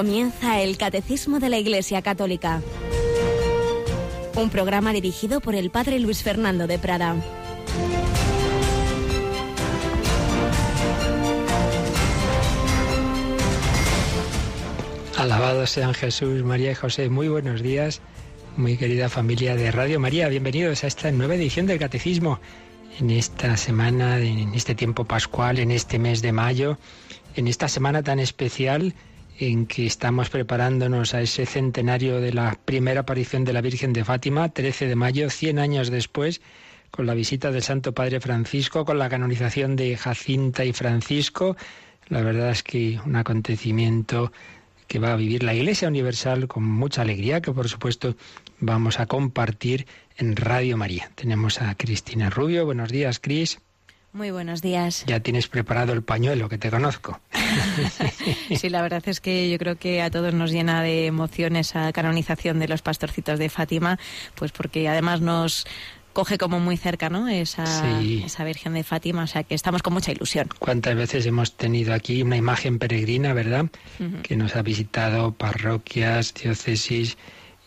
Comienza el Catecismo de la Iglesia Católica. Un programa dirigido por el Padre Luis Fernando de Prada. Alabados sean Jesús, María y José. Muy buenos días, muy querida familia de Radio María. Bienvenidos a esta nueva edición del Catecismo. En esta semana, en este tiempo pascual, en este mes de mayo, en esta semana tan especial en que estamos preparándonos a ese centenario de la primera aparición de la Virgen de Fátima, 13 de mayo, 100 años después, con la visita del Santo Padre Francisco, con la canonización de Jacinta y Francisco. La verdad es que un acontecimiento que va a vivir la Iglesia Universal con mucha alegría, que por supuesto vamos a compartir en Radio María. Tenemos a Cristina Rubio. Buenos días, Cris. Muy buenos días. Ya tienes preparado el pañuelo, que te conozco. sí, la verdad es que yo creo que a todos nos llena de emoción esa canonización de los pastorcitos de Fátima, pues porque además nos coge como muy cerca, ¿no? Esa, esa Virgen de Fátima, o sea que estamos con mucha ilusión. ¿Cuántas veces hemos tenido aquí una imagen peregrina, verdad? Que nos ha visitado parroquias, diócesis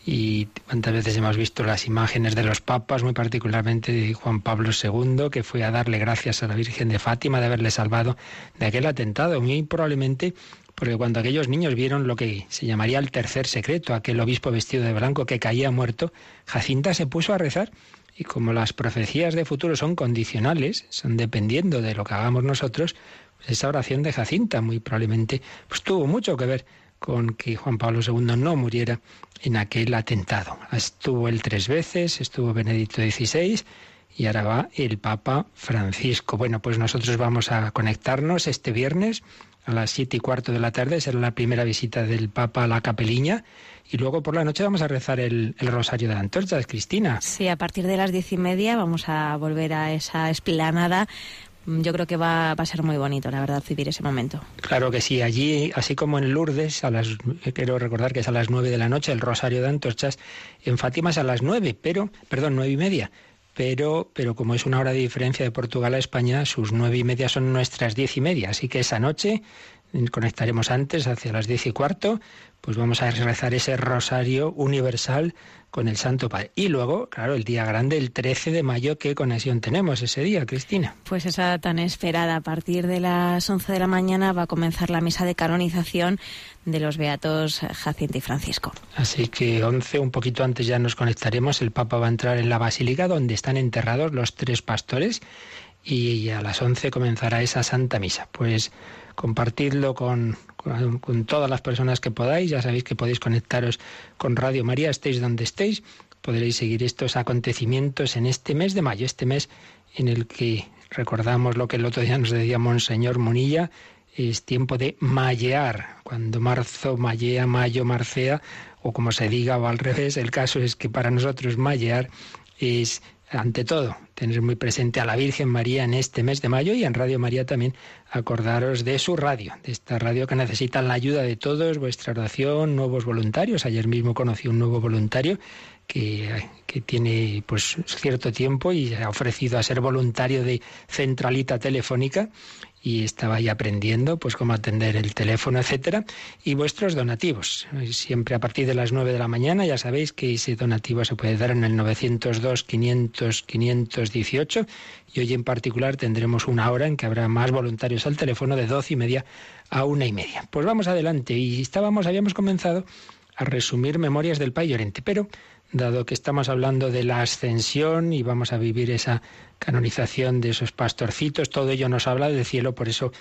y cuántas veces hemos visto las imágenes de los papas, muy particularmente de Juan Pablo II, que fue a darle gracias a la Virgen de Fátima de haberle salvado de aquel atentado, muy probablemente porque cuando aquellos niños vieron lo que se llamaría el tercer secreto, aquel obispo vestido de blanco que caía muerto, Jacinta se puso a rezar. Y como las profecías de futuro son condicionales, son dependiendo de lo que hagamos nosotros, pues esa oración de Jacinta muy probablemente pues tuvo mucho que ver con que Juan Pablo II no muriera en aquel atentado. Estuvo él tres veces, estuvo Benedicto XVI y ahora va el Papa Francisco. Bueno, pues nosotros vamos a conectarnos este viernes a las siete y cuarto de la tarde, será la primera visita del Papa a la capeliña. Y luego por la noche vamos a rezar el, Rosario de Antorchas, Cristina. Sí, a partir de las diez y media vamos a volver a esa esplanada yo creo que va, a ser muy bonito, la verdad, vivir ese momento. Claro que sí. Allí, así como en Lourdes, a las, quiero recordar que es a las nueve de la noche, el Rosario de Antorchas, en Fátima es a las nueve, pero, perdón, nueve y media. Pero, pero como es una hora de diferencia de Portugal a España, sus nueve y media son nuestras diez y media. Así que esa noche conectaremos antes, hacia las diez y cuarto, pues vamos a rezar ese rosario universal con el Santo Padre. Y luego, claro, el día grande, el 13 de mayo, ¿qué conexión tenemos ese día, Cristina? Pues esa tan esperada. A partir de las 11 de la mañana va a comenzar la misa de canonización de los beatos Jacinto y Francisco. Así que 11, un poquito antes ya nos conectaremos. El Papa va a entrar en la basílica donde están enterrados los tres pastores y a las 11 comenzará esa Santa Misa. Pues compartidlo con, con, todas las personas que podáis. Ya sabéis que podéis conectaros con Radio María, estéis donde estéis. Podréis seguir estos acontecimientos en este mes de mayo, este mes en el que recordamos lo que el otro día nos decía Monseñor Monilla, es tiempo de mallear. Cuando marzo mallea, mayo marcea, o como se diga, o al revés, el caso es que para nosotros mallear es ante todo, tener muy presente a la Virgen María en este mes de mayo y en Radio María también acordaros de su radio, de esta radio que necesita la ayuda de todos, vuestra oración, nuevos voluntarios. Ayer mismo conocí un nuevo voluntario que, que, tiene pues cierto tiempo y ha ofrecido a ser voluntario de centralita telefónica y estaba ahí aprendiendo pues cómo atender el teléfono, etcétera, y vuestros donativos. Siempre a partir de las 9 de la mañana ya sabéis que ese donativo se puede dar en el 902 500 518 y hoy en particular tendremos una hora en que habrá más voluntarios al teléfono de 12 y media a una y media. Pues vamos adelante y estábamos habíamos comenzado a resumir memorias del Pai Llorente, pero dado que estamos hablando de la ascensión y vamos a vivir esa canonización de esos pastorcitos, todo ello nos habla del cielo, por eso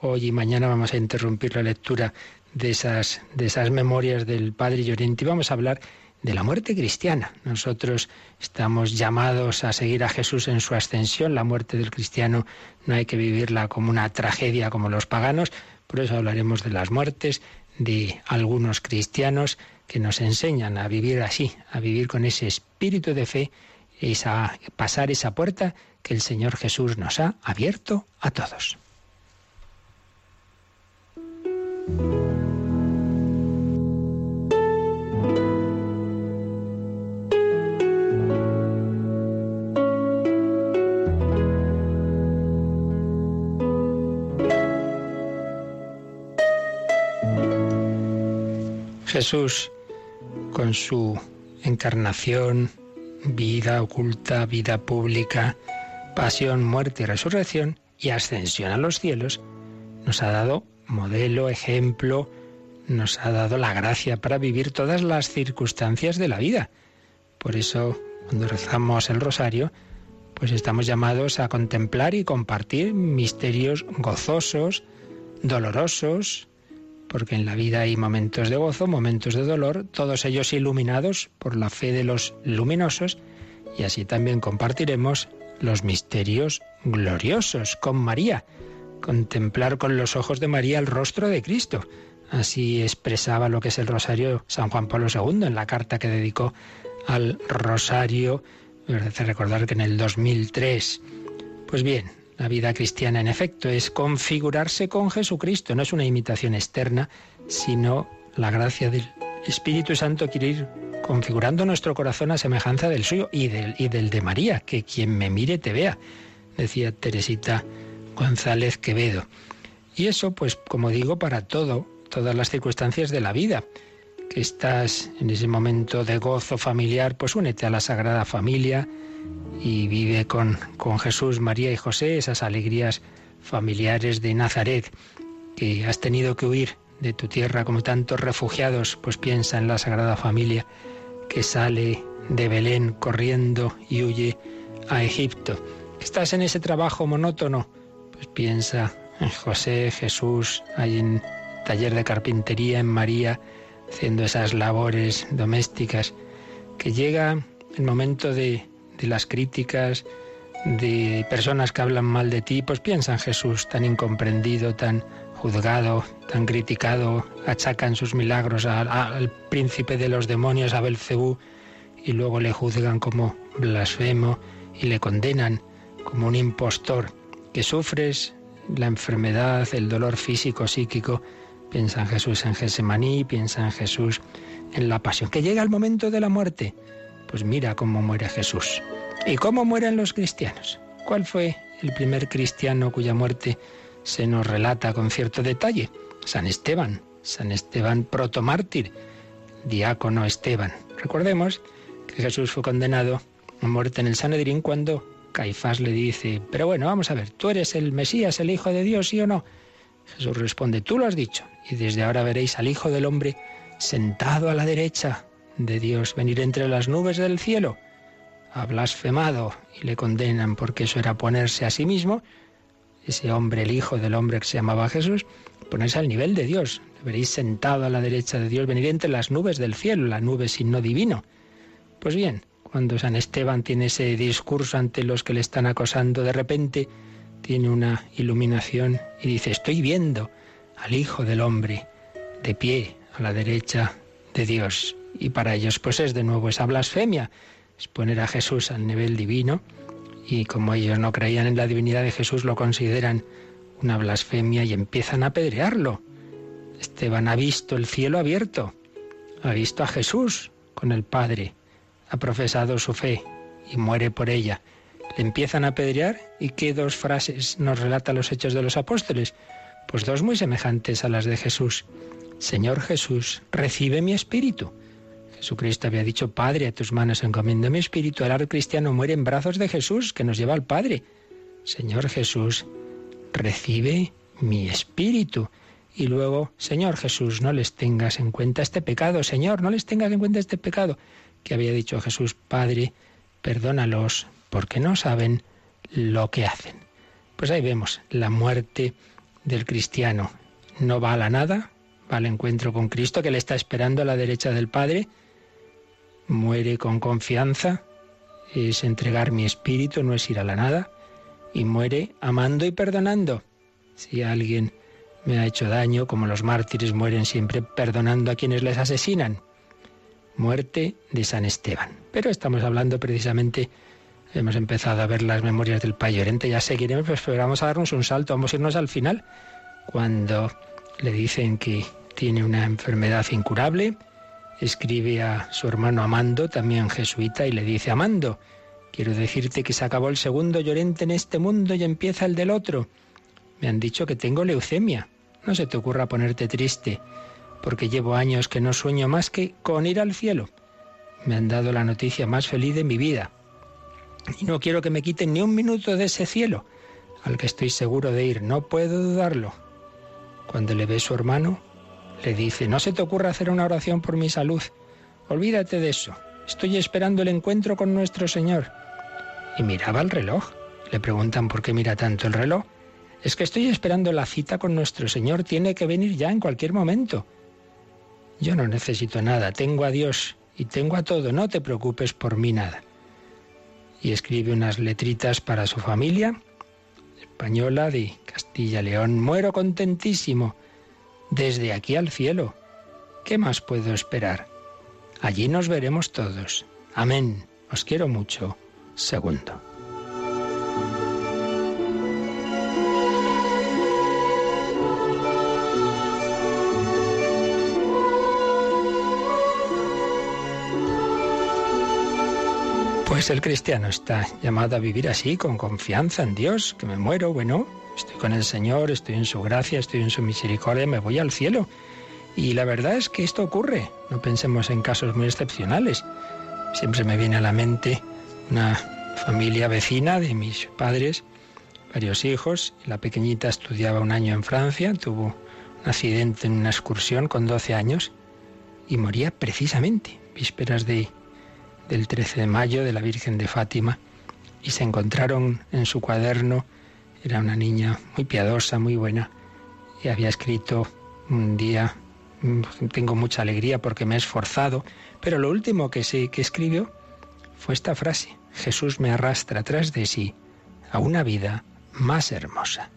hoy y mañana vamos a interrumpir la lectura de esas, de esas memorias del Padre Llorente y vamos a hablar de la muerte cristiana. Nosotros estamos llamados a seguir a Jesús en su ascensión. La muerte del cristiano no hay que vivirla como una tragedia como los paganos. Por eso hablaremos de las muertes de algunos cristianos que nos enseñan a vivir así, a vivir con ese espíritu de fe, a pasar esa puerta que el Señor Jesús nos ha abierto a todos. Jesús, con su encarnación, vida oculta, vida pública, pasión, muerte y resurrección y ascensión a los cielos, nos ha dado modelo, ejemplo, nos ha dado la gracia para vivir todas las circunstancias de la vida. Por eso, cuando rezamos el rosario, pues estamos llamados a contemplar y compartir misterios gozosos, dolorosos, porque en la vida hay momentos de gozo, momentos de dolor, todos ellos iluminados por la fe de los luminosos, y así también compartiremos los misterios gloriosos con María, contemplar con los ojos de María el rostro de Cristo. Así expresaba lo que es el rosario San Juan Pablo II en la carta que dedicó al rosario. Me recordar que en el 2003. Pues bien, la vida cristiana en efecto es configurarse con Jesucristo, no es una imitación externa, sino la gracia del Espíritu Santo quiere ir configurando nuestro corazón a semejanza del suyo y del, y del de María, que quien me mire te vea, decía Teresita González Quevedo. Y eso, pues, como digo, para todo, todas las circunstancias de la vida. Que estás en ese momento de gozo familiar, pues únete a la Sagrada Familia y vive con, con Jesús, María y José esas alegrías familiares de Nazaret que has tenido que huir de tu tierra como tantos refugiados, pues piensa en la Sagrada Familia que sale de Belén corriendo y huye a Egipto. Estás en ese trabajo monótono, pues piensa en José, Jesús, ahí en taller de carpintería, en María, haciendo esas labores domésticas, que llega el momento de, de las críticas, de personas que hablan mal de ti, pues piensa en Jesús tan incomprendido, tan juzgado, tan criticado, achacan sus milagros al príncipe de los demonios, a Belcebú, y luego le juzgan como blasfemo y le condenan como un impostor. Que sufres la enfermedad, el dolor físico, psíquico, piensa en Jesús en Gesemaní, piensa en Jesús en la pasión. Que llega el momento de la muerte, pues mira cómo muere Jesús. ¿Y cómo mueren los cristianos? ¿Cuál fue el primer cristiano cuya muerte se nos relata con cierto detalle. San Esteban, San Esteban protomártir, diácono Esteban. Recordemos que Jesús fue condenado a muerte en el Sanedrín cuando Caifás le dice, pero bueno, vamos a ver, ¿tú eres el Mesías, el Hijo de Dios, sí o no? Jesús responde, tú lo has dicho, y desde ahora veréis al Hijo del Hombre sentado a la derecha de Dios, venir entre las nubes del cielo. Ha blasfemado y le condenan porque eso era ponerse a sí mismo ese hombre, el hijo del hombre que se llamaba Jesús, ponerse al nivel de Dios. Veréis sentado a la derecha de Dios, venir entre las nubes del cielo, la nube signo divino. Pues bien, cuando San Esteban tiene ese discurso ante los que le están acosando, de repente tiene una iluminación y dice, estoy viendo al Hijo del Hombre de pie a la derecha de Dios. Y para ellos pues es de nuevo esa blasfemia, es poner a Jesús al nivel divino y como ellos no creían en la divinidad de Jesús, lo consideran una blasfemia y empiezan a apedrearlo. Esteban ha visto el cielo abierto, ha visto a Jesús con el Padre, ha profesado su fe y muere por ella. Le empiezan a apedrear y qué dos frases nos relatan los hechos de los apóstoles, pues dos muy semejantes a las de Jesús. Señor Jesús, recibe mi espíritu. Jesucristo había dicho, Padre, a tus manos encomiendo mi espíritu. El arte cristiano muere en brazos de Jesús, que nos lleva al Padre. Señor Jesús, recibe mi espíritu. Y luego, Señor Jesús, no les tengas en cuenta este pecado. Señor, no les tengas en cuenta este pecado. Que había dicho Jesús, Padre, perdónalos, porque no saben lo que hacen. Pues ahí vemos la muerte del cristiano. No va a la nada, va al encuentro con Cristo, que le está esperando a la derecha del Padre muere con confianza, es entregar mi espíritu, no es ir a la nada, y muere amando y perdonando. Si alguien me ha hecho daño, como los mártires mueren siempre perdonando a quienes les asesinan. Muerte de San Esteban. Pero estamos hablando precisamente, hemos empezado a ver las memorias del Payorente, ya seguiremos, pues, pero vamos a darnos un salto, vamos a irnos al final, cuando le dicen que tiene una enfermedad incurable, escribe a su hermano Amando, también jesuita, y le dice, Amando, quiero decirte que se acabó el segundo llorente en este mundo y empieza el del otro. Me han dicho que tengo leucemia. No se te ocurra ponerte triste, porque llevo años que no sueño más que con ir al cielo. Me han dado la noticia más feliz de mi vida. Y no quiero que me quiten ni un minuto de ese cielo, al que estoy seguro de ir, no puedo dudarlo. Cuando le ve su hermano, le dice, no se te ocurra hacer una oración por mi salud, olvídate de eso, estoy esperando el encuentro con nuestro Señor. Y miraba el reloj. Le preguntan por qué mira tanto el reloj. Es que estoy esperando la cita con nuestro Señor, tiene que venir ya en cualquier momento. Yo no necesito nada, tengo a Dios y tengo a todo, no te preocupes por mí nada. Y escribe unas letritas para su familia, española de Castilla-León. Muero contentísimo, desde aquí al cielo. ¿Qué más puedo esperar? Allí nos veremos todos. Amén. Os quiero mucho. Segundo. Pues el cristiano está llamado a vivir así, con confianza en Dios, que me muero, bueno, estoy con el Señor, estoy en su gracia, estoy en su misericordia, me voy al cielo. Y la verdad es que esto ocurre, no pensemos en casos muy excepcionales. Siempre me viene a la mente una familia vecina de mis padres, varios hijos, la pequeñita estudiaba un año en Francia, tuvo un accidente en una excursión con 12 años y moría precisamente, vísperas de del 13 de mayo de la Virgen de Fátima y se encontraron en su cuaderno, era una niña muy piadosa, muy buena, y había escrito un día, mm, tengo mucha alegría porque me he esforzado, pero lo último que, se, que escribió fue esta frase, Jesús me arrastra tras de sí a una vida más hermosa.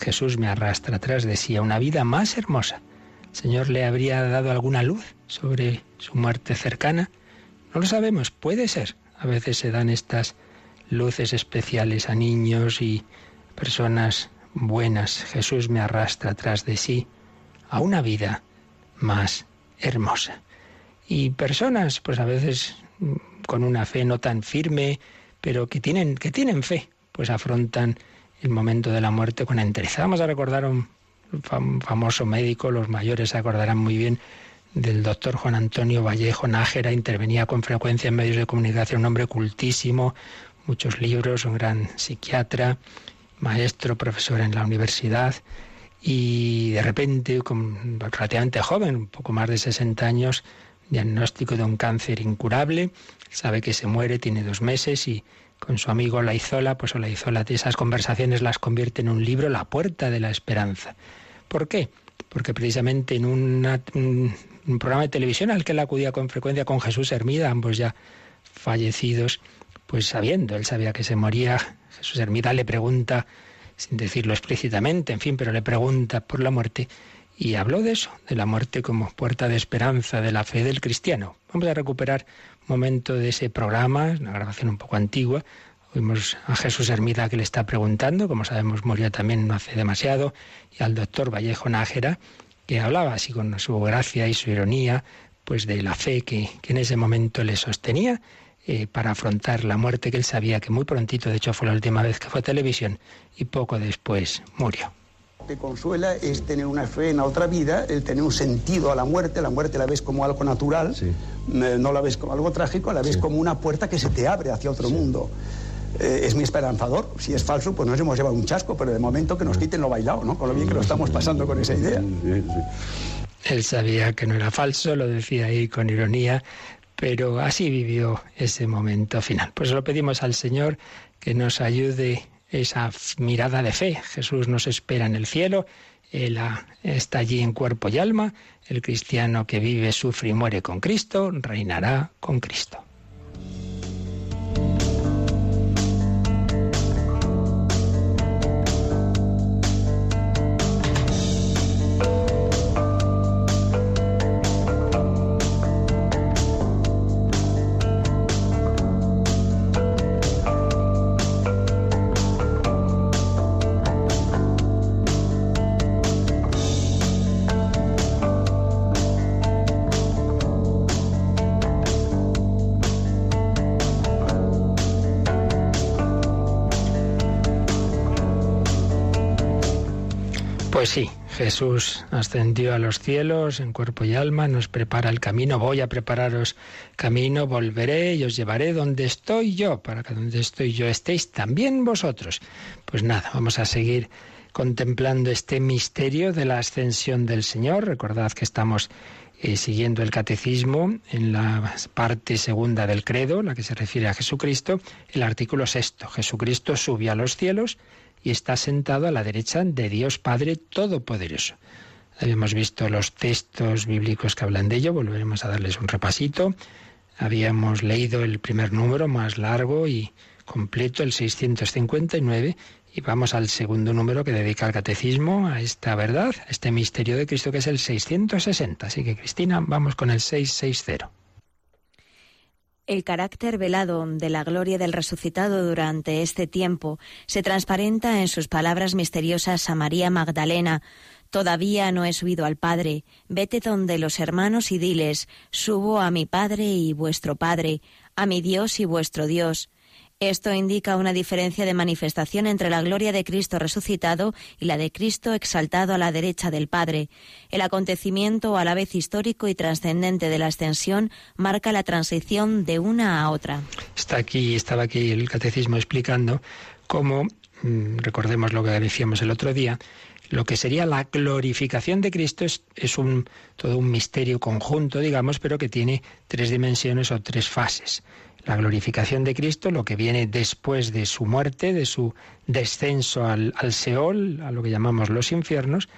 Jesús me arrastra tras de sí a una vida más hermosa. ¿El Señor le habría dado alguna luz sobre su muerte cercana? No lo sabemos, puede ser. A veces se dan estas luces especiales a niños y personas buenas. Jesús me arrastra tras de sí a una vida más hermosa. Y personas, pues a veces mm, con una fe no tan firme, pero que tienen, que tienen fe, pues afrontan el momento de la muerte con entereza. Vamos a recordar a un famoso médico, los mayores se acordarán muy bien, del doctor Juan Antonio Vallejo Nájera, intervenía con frecuencia en medios de comunicación, un hombre cultísimo, muchos libros, un gran psiquiatra, maestro, profesor en la universidad, y de repente, relativamente joven, un poco más de 60 años, diagnóstico de un cáncer incurable, sabe que se muere, tiene dos meses y con su amigo Laizola, pues Laizola, esas conversaciones las convierte en un libro, La Puerta de la Esperanza. ¿Por qué? Porque precisamente en una, un programa de televisión al que él acudía con frecuencia con Jesús Hermida, ambos ya fallecidos, pues sabiendo, él sabía que se moría, Jesús Hermida le pregunta, sin decirlo explícitamente, en fin, pero le pregunta por la muerte y habló de eso, de la muerte como puerta de esperanza de la fe del cristiano. Vamos a recuperar un momento de ese programa, una grabación un poco antigua. Oímos a Jesús Hermida que le está preguntando, como sabemos murió también no hace demasiado, y al doctor Vallejo Nájera, que hablaba así con su gracia y su ironía, pues de la fe que, en ese momento le sostenía eh, para afrontar la muerte que él sabía que muy prontito, de hecho fue la última vez que fue a televisión, y poco después murió. Te consuela es tener una fe en la otra vida, el tener un sentido a la muerte, la muerte la ves como algo natural, no la ves como algo trágico, la ves como una puerta que se te abre hacia otro mundo. Eh, es mi esperanzador. Si es falso, pues nos hemos llevado un chasco, pero de momento que nos quiten lo bailado, ¿no? Con lo bien que lo estamos pasando con esa idea. Él sabía que no era falso, lo decía ahí con ironía, pero así vivió ese momento final. Pues lo pedimos al Señor que nos ayude esa mirada de fe. Jesús nos espera en el cielo, Él está allí en cuerpo y alma. El cristiano que vive, sufre y muere con Cristo, reinará con Cristo. Pues sí, Jesús ascendió a los cielos en cuerpo y alma, nos prepara el camino, voy a prepararos camino, volveré y os llevaré donde estoy yo, para que donde estoy yo estéis también vosotros. Pues nada, vamos a seguir contemplando este misterio de la ascensión del Señor. Recordad que estamos eh, siguiendo el catecismo en la parte segunda del credo, la que se refiere a Jesucristo, el artículo sexto. Jesucristo sube a los cielos y está sentado a la derecha de Dios Padre Todopoderoso. Habíamos visto los textos bíblicos que hablan de ello, volveremos a darles un repasito. Habíamos leído el primer número más largo y completo, el 659, y vamos al segundo número que dedica al catecismo a esta verdad, a este misterio de Cristo que es el 660. Así que Cristina, vamos con el 660. El carácter velado de la gloria del resucitado durante este tiempo se transparenta en sus palabras misteriosas a María Magdalena. Todavía no he subido al Padre, vete donde los hermanos y diles, subo a mi Padre y vuestro Padre, a mi Dios y vuestro Dios. Esto indica una diferencia de manifestación entre la gloria de Cristo resucitado y la de Cristo exaltado a la derecha del Padre. El acontecimiento, a la vez histórico y trascendente de la ascensión, marca la transición de una a otra. Está aquí, estaba aquí el catecismo explicando cómo, mm, recordemos lo que decíamos el otro día, lo que sería la glorificación de Cristo es, es, un, todo un misterio conjunto, digamos, pero que tiene tres dimensiones o tres fases la glorificación de Cristo, lo que viene después de su muerte, de su descenso al, al Seol, a lo que llamamos los infiernos,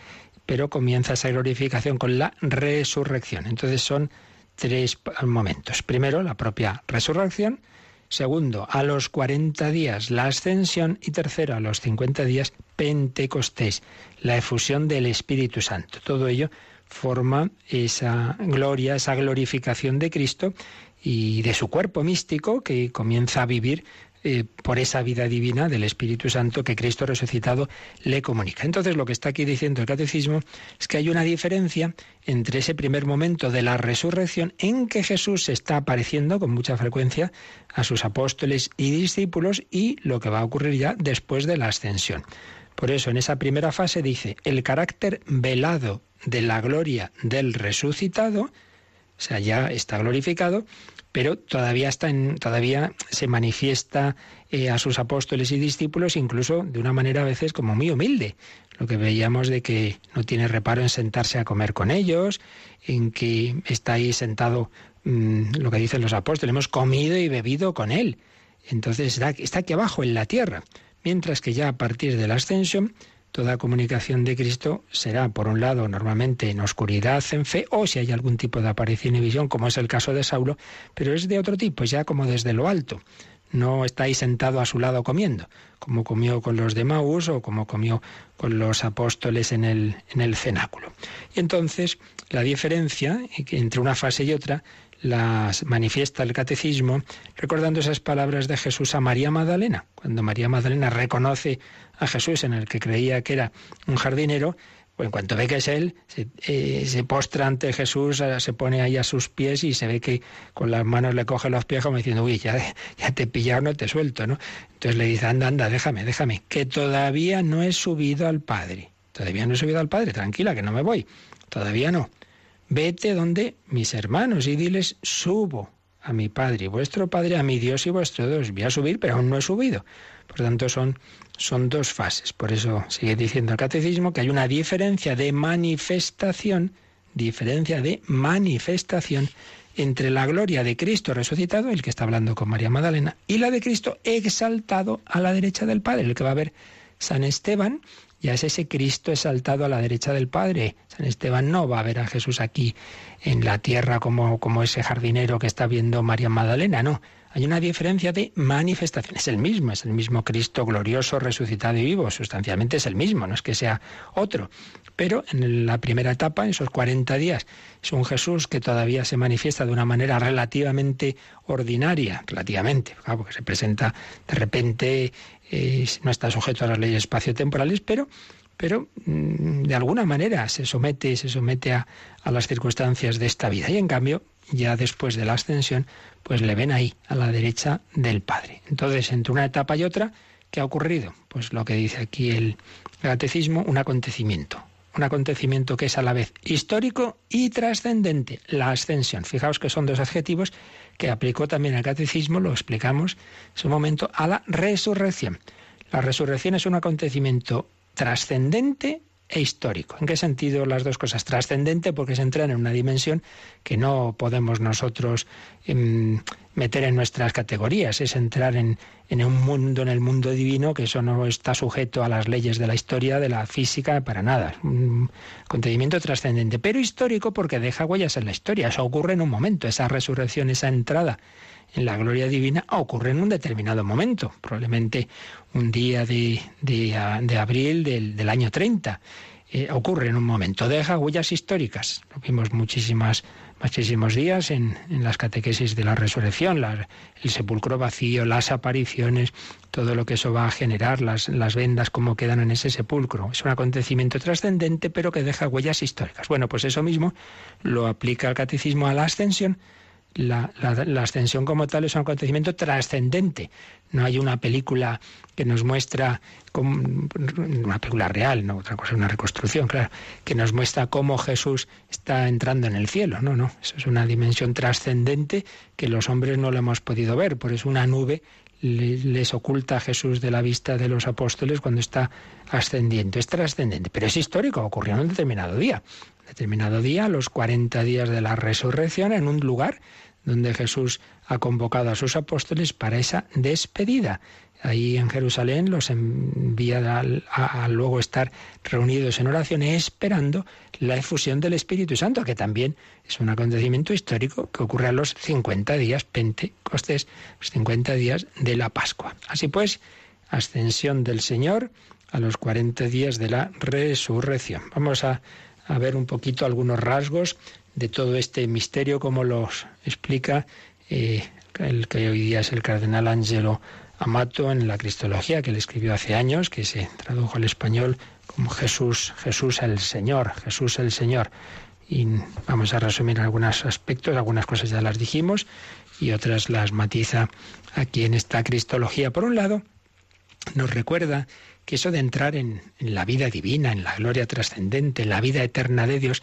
pero comienza esa glorificación con la resurrección. Entonces son tres momentos. Primero, la propia resurrección. Segundo, a los 40 días la ascensión. Y tercero, a los 50 días Pentecostés, la efusión del Espíritu Santo. Todo ello forma esa gloria, esa glorificación de Cristo y de su cuerpo místico que comienza a vivir eh, por esa vida divina del Espíritu Santo que Cristo resucitado le comunica. Entonces lo que está aquí diciendo el catecismo es que hay una diferencia entre ese primer momento de la resurrección en que Jesús está apareciendo con mucha frecuencia a sus apóstoles y discípulos y lo que va a ocurrir ya después de la ascensión. Por eso en esa primera fase dice el carácter velado de la gloria del resucitado, o sea, ya está glorificado, pero todavía está en, todavía se manifiesta eh, a sus apóstoles y discípulos incluso de una manera a veces como muy humilde. Lo que veíamos de que no tiene reparo en sentarse a comer con ellos, en que está ahí sentado mm, lo que dicen los apóstoles, hemos comido y bebido con él. Entonces está aquí abajo en la tierra, mientras que ya a partir de la ascensión Toda comunicación de Cristo será, por un lado, normalmente en oscuridad, en fe, o si hay algún tipo de aparición y visión, como es el caso de Saulo, pero es de otro tipo, ya como desde lo alto. No está ahí sentado a su lado comiendo, como comió con los de Maús o como comió con los apóstoles en el, en el cenáculo. Y entonces, la diferencia entre una fase y otra las manifiesta el catecismo recordando esas palabras de Jesús a María Magdalena. Cuando María Magdalena reconoce a Jesús en el que creía que era un jardinero, pues en cuanto ve que es él, se, eh, postra ante Jesús, se pone ahí a sus pies y se ve que con las manos le coge los pies como diciendo, uy, ya, ya te he pillado, no te suelto, ¿no? Entonces le dice, anda, anda, déjame, déjame, que todavía no he subido al Padre. Todavía no he subido al Padre, tranquila, que no me voy. Todavía no vete donde mis hermanos y diles, subo a mi Padre y vuestro Padre, a mi Dios y vuestro Dios. Voy a subir, pero aún no he subido. Por tanto, son, son dos fases. Por eso sigue diciendo el catecismo que hay una diferencia de manifestación, diferencia de manifestación entre la gloria de Cristo resucitado, el que está hablando con María Magdalena, y la de Cristo exaltado a la derecha del Padre, el que va a ver San Esteban ya es ese Cristo exaltado a la derecha del Padre. San Esteban no va a ver a Jesús aquí en la tierra como, como ese jardinero que está viendo María Magdalena, no. Hay una diferencia de manifestación. Es el mismo, es el mismo Cristo glorioso, resucitado y vivo. Sustancialmente es el mismo, no es que sea otro. Pero en la primera etapa, en esos 40 días, es un Jesús que todavía se manifiesta de una manera relativamente ordinaria, relativamente, porque se presenta de repente, eh, no está sujeto a las leyes espaciotemporales, pero pero mm, de alguna manera se somete, se somete a, a, las circunstancias de esta vida. Y en cambio, ya después de la ascensión, pues le ven ahí, a la derecha del Padre. Entonces, entre una etapa y otra, ¿qué ha ocurrido? Pues lo que dice aquí el catecismo, un acontecimiento un acontecimiento que es a la vez histórico y trascendente, la ascensión. Fijaos que son dos adjetivos que aplicó también el catecismo, lo explicamos en su momento, a la resurrección. La resurrección es un acontecimiento trascendente e histórico. ¿En qué sentido las dos cosas? Trascendente porque se entra en una dimensión que no podemos nosotros em, meter en nuestras categorías, es entrar en, en, un mundo, en el mundo divino, que eso no está sujeto a las leyes de la historia, de la física, para nada. Un trascendente, pero histórico porque deja huellas en la historia. Eso ocurre en un momento, esa resurrección, esa entrada en la gloria divina ocurre en un determinado momento, probablemente un día de, de, abril del, del, año 30. Eh, ocurre en un momento, deja huellas históricas. Lo vimos muchísimas, muchísimos días en, en las catequesis de la resurrección, el sepulcro vacío, las apariciones, todo lo que eso va a generar, las, las vendas, cómo quedan en ese sepulcro. Es un acontecimiento trascendente, pero que deja huellas históricas. Bueno, pues eso mismo lo aplica el catecismo a la ascensión la, ascensión como tal es un acontecimiento trascendente. No hay una película que nos muestra, como, una película real, no otra cosa, una reconstrucción, claro, que nos muestra cómo Jesús está entrando en el cielo. No, no, eso es una dimensión trascendente que los hombres no lo hemos podido ver. Por eso una nube les oculta a Jesús de la vista de los apóstoles cuando está ascendiendo. Es trascendente, pero es histórico, ocurrió en un determinado día. Determinado día, los 40 días de la resurrección, en un lugar donde Jesús ha convocado a sus apóstoles para esa despedida. Ahí en Jerusalén los envía a, luego estar reunidos en oración esperando la efusión del Espíritu Santo, que también es un acontecimiento histórico que ocurre a los 50 días Pentecostés, los 50 días de la Pascua. Así pues, ascensión del Señor a los 40 días de la resurrección. Vamos a, a ver un poquito algunos rasgos de todo este misterio, como los explica eh, el que hoy día es el cardenal Angelo Amato en la Cristología, que le escribió hace años, que se tradujo al español como Jesús, Jesús el Señor, Jesús el Señor. Y vamos a resumir algunos aspectos, algunas cosas ya las dijimos y otras las matiza aquí en esta Cristología. Por un lado, nos recuerda que eso de entrar en, la vida divina, en la gloria trascendente, en la vida eterna de Dios,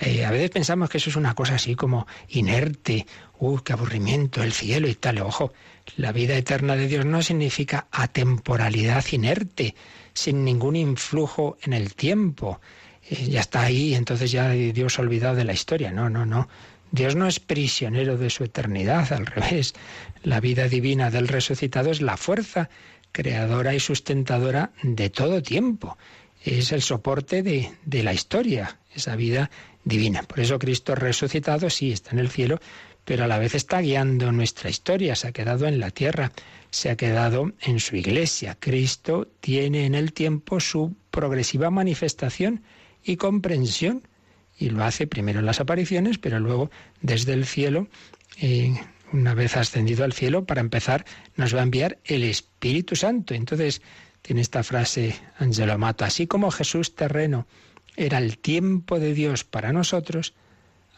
eh, a veces pensamos que eso es una cosa así como inerte, ¡uh, qué aburrimiento, el cielo y tal! Ojo, la vida eterna de Dios no significa atemporalidad inerte, sin ningún influjo en el tiempo. Eh, ya está ahí, entonces ya Dios ha olvidado de la historia. No, no, no. Dios no es prisionero de su eternidad, al revés. La vida divina del resucitado es la fuerza creadora y sustentadora de todo tiempo. Es el soporte de, de la historia, esa vida divina. Por eso Cristo resucitado sí está en el cielo, pero a la vez está guiando nuestra historia, se ha quedado en la tierra, se ha quedado en su iglesia. Cristo tiene en el tiempo su progresiva manifestación y comprensión, y lo hace primero en las apariciones, pero luego desde el cielo, eh, una vez ascendido al cielo, para empezar, nos va a enviar el Espíritu Santo. Entonces, tiene esta frase Angelo Amato, así como Jesús terreno era el tiempo de Dios para nosotros,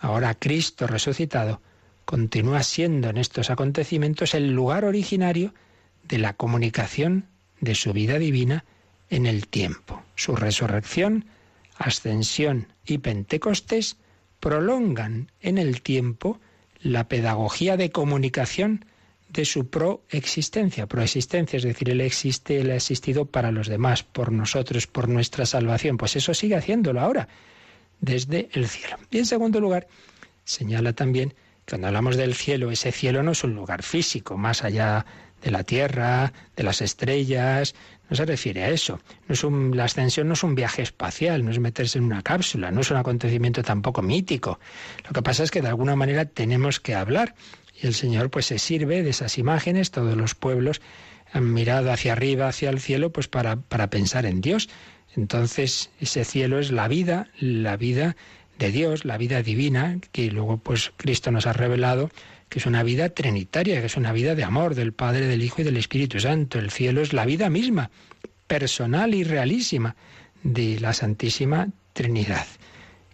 ahora Cristo resucitado continúa siendo en estos acontecimientos el lugar originario de la comunicación de su vida divina en el tiempo. Su resurrección, ascensión y Pentecostés prolongan en el tiempo la pedagogía de comunicación de su proexistencia. Proexistencia, es decir, Él existe, Él ha existido para los demás, por nosotros, por nuestra salvación. Pues eso sigue haciéndolo ahora, desde el cielo. Y en segundo lugar, señala también que cuando hablamos del cielo, ese cielo no es un lugar físico, más allá de la tierra, de las estrellas, no se refiere a eso. No es un, la ascensión no es un viaje espacial, no es meterse en una cápsula, no es un acontecimiento tampoco mítico. Lo que pasa es que de alguna manera tenemos que hablar y el Señor pues se sirve de esas imágenes, todos los pueblos han mirado hacia arriba, hacia el cielo, pues para, para pensar en Dios. Entonces, ese cielo es la vida, la vida de Dios, la vida divina, que luego pues Cristo nos ha revelado que es una vida trinitaria, que es una vida de amor del Padre, del Hijo y del Espíritu Santo. El cielo es la vida misma, personal y realísima de la Santísima Trinidad.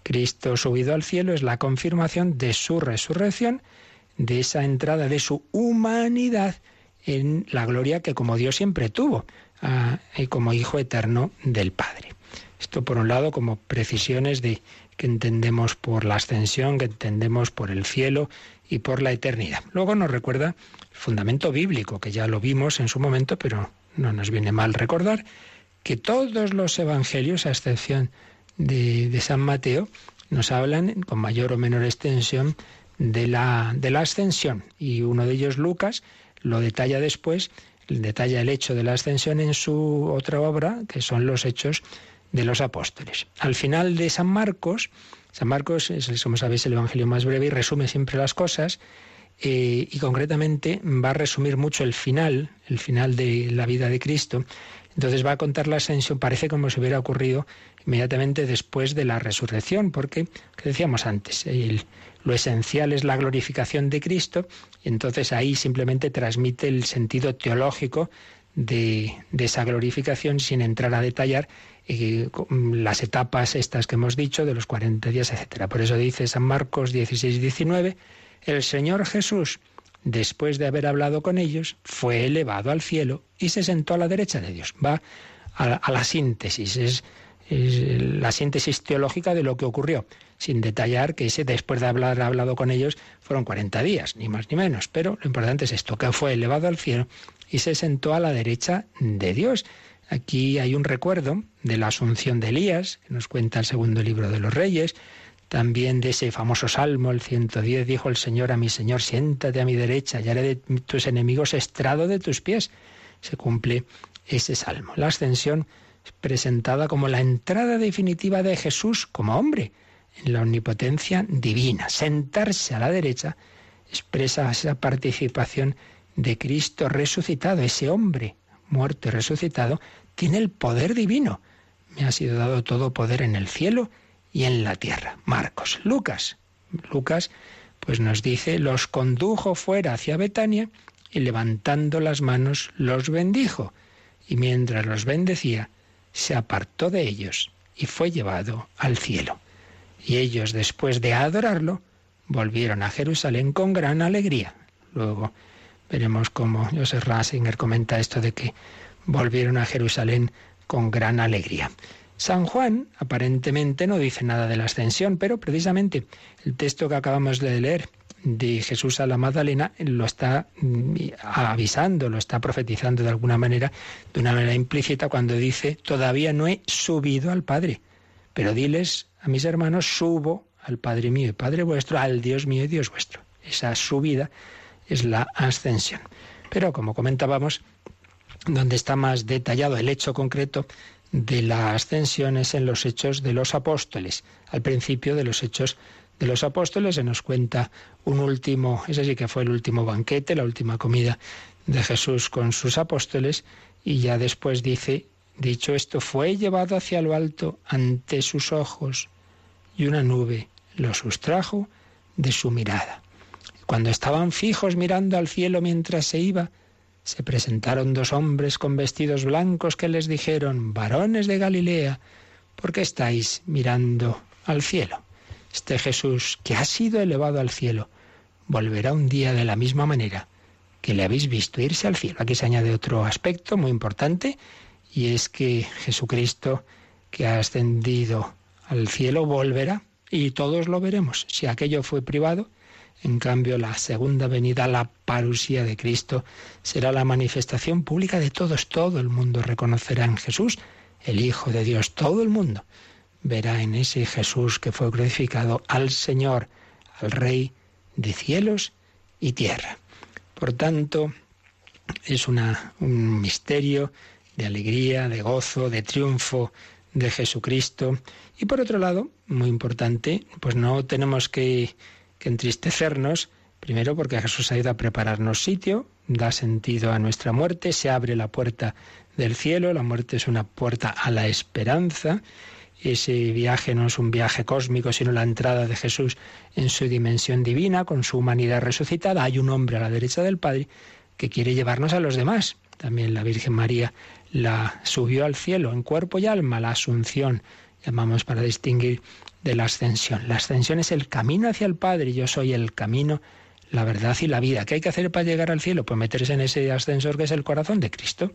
Cristo subido al cielo es la confirmación de su resurrección de esa entrada de su humanidad en la gloria que como Dios siempre tuvo, ah, y como Hijo eterno del Padre. Esto por un lado como precisiones de que entendemos por la ascensión, que entendemos por el cielo y por la eternidad. Luego nos recuerda el fundamento bíblico, que ya lo vimos en su momento, pero no nos viene mal recordar, que todos los evangelios, a excepción de, de San Mateo, nos hablan con mayor o menor extensión de la, de la ascensión. Y uno de ellos, Lucas, lo detalla después, detalla el hecho de la ascensión en su otra obra, que son los hechos de los apóstoles. Al final de San Marcos, San Marcos es, como sabéis, el Evangelio más breve y resume siempre las cosas, eh, y concretamente va a resumir mucho el final, el final de la vida de Cristo. Entonces va a contar la ascensión, parece como si hubiera ocurrido inmediatamente después de la resurrección, porque, que decíamos antes, lo esencial es la glorificación de Cristo, y entonces ahí simplemente transmite el sentido teológico de, de esa glorificación sin entrar a detallar eh, las etapas estas que hemos dicho de los 40 días, etcétera. Por eso dice San Marcos 16 19, el Señor Jesús, después de haber hablado con ellos, fue elevado al cielo y se sentó a la derecha de Dios. Va a, la síntesis, es, la síntesis teológica de lo que ocurrió, sin detallar que ese después de haber hablado con ellos fueron 40 días, ni más ni menos. Pero lo importante es esto, que fue elevado al cielo y se sentó a la derecha de Dios. Aquí hay un recuerdo de la asunción de Elías, que nos cuenta el segundo libro de los Reyes, también de ese famoso salmo, el 110, dijo el Señor a mi Señor, siéntate a mi derecha y haré de tus enemigos estrado de tus pies. Se cumple ese salmo. La ascensión es presentada como la entrada definitiva de Jesús como hombre en la omnipotencia divina. Sentarse a la derecha expresa esa participación de Cristo resucitado, ese hombre muerto y resucitado, tiene el poder divino. Me ha sido dado todo poder en el cielo y en la tierra. Marcos, Lucas. Lucas pues nos dice, los condujo fuera hacia Betania y levantando las manos los bendijo. Y mientras los bendecía, se apartó de ellos y fue llevado al cielo. Y ellos, después de adorarlo, volvieron a Jerusalén con gran alegría. Luego veremos cómo Joseph Rasinger comenta esto de que volvieron a Jerusalén con gran alegría. San Juan aparentemente no dice nada de la ascensión, pero precisamente el texto que acabamos de leer de Jesús a la Magdalena lo está mm, avisando, lo está profetizando de alguna manera, de una manera implícita, cuando dice, todavía no he subido al Padre, pero diles a mis hermanos, subo al Padre mío y Padre vuestro, al Dios mío y Dios vuestro. Esa subida es la ascensión. Pero como comentábamos, donde está más detallado el hecho concreto de la ascensión es en los hechos de los apóstoles. Al principio de los hechos de los apóstoles se nos cuenta un último, ese sí que fue el último banquete, la última comida de Jesús con sus apóstoles, y ya después dice, dicho esto, fue llevado hacia lo alto ante sus ojos, y una nube lo sustrajo de su mirada. Cuando estaban fijos mirando al cielo mientras se iba, se presentaron dos hombres con vestidos blancos que les dijeron, varones de Galilea, ¿por qué estáis mirando al cielo? Este Jesús, que ha sido elevado al cielo, volverá un día de la misma manera que le habéis visto irse al cielo. Aquí se añade otro aspecto muy importante, y es que Jesucristo, que ha ascendido al cielo, volverá, y todos lo veremos. Si aquello fue privado, en cambio, la segunda venida, la parusía de Cristo, será la manifestación pública de todos. Todo el mundo reconocerá en Jesús el Hijo de Dios. Todo el mundo verá en ese Jesús que fue crucificado al Señor, al Rey de cielos y tierra. Por tanto, es una, un misterio de alegría, de gozo, de triunfo de Jesucristo. Y por otro lado, muy importante, pues no tenemos que que entristecernos, primero porque Jesús ha ido a prepararnos sitio, da sentido a nuestra muerte, se abre la puerta del cielo, la muerte es una puerta a la esperanza, ese viaje no es un viaje cósmico, sino la entrada de Jesús en su dimensión divina, con su humanidad resucitada. Hay un hombre a la derecha del Padre que quiere llevarnos a los demás. También la Virgen María la subió al cielo en cuerpo y alma, la asunción, llamamos para distinguir de la ascensión. La ascensión es el camino hacia el Padre. Yo soy el camino, la verdad y la vida. ¿Qué hay que hacer para llegar al cielo? Pues meterse en ese ascensor que es el corazón de Cristo.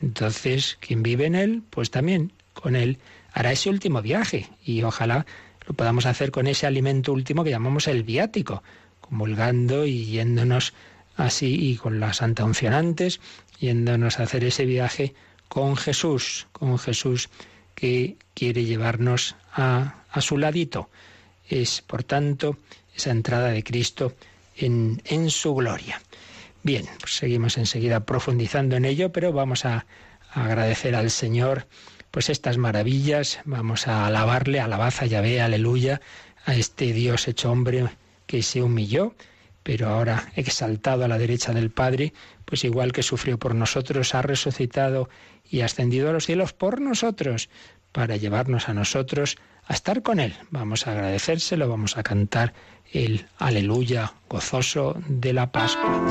Entonces, quien vive en Él, pues también con Él hará ese último viaje y ojalá lo podamos hacer con ese alimento último que llamamos el viático, comulgando y yéndonos así y con la Santa Unción antes, yéndonos a hacer ese viaje con Jesús, con Jesús que quiere llevarnos a, a su ladito. Es, por tanto, esa entrada de Cristo en, en su gloria. Bien, pues seguimos enseguida profundizando en ello, pero vamos a, agradecer al Señor pues estas maravillas, vamos a alabarle, alabad a Yahvé, aleluya, a este Dios hecho hombre que se humilló, pero ahora exaltado a la derecha del Padre, pues igual que sufrió por nosotros, ha resucitado y ascendido a los cielos por nosotros, para llevarnos a nosotros a estar con Él. Vamos a agradecérselo, vamos a cantar el aleluya gozoso de la Pascua.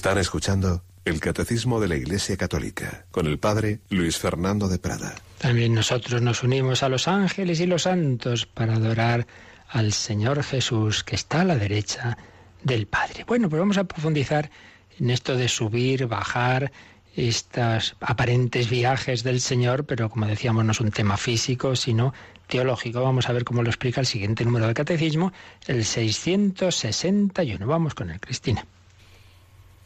Están escuchando el Catecismo de la Iglesia Católica con el Padre Luis Fernando de Prada. También nosotros nos unimos a los ángeles y los santos para adorar al Señor Jesús que está a la derecha del Padre. Bueno, pues vamos a profundizar en esto de subir, bajar, estos aparentes viajes del Señor, pero como decíamos, no es un tema físico, sino teológico. Vamos a ver cómo lo explica el siguiente número de catecismo, el 661. Vamos con el Cristina.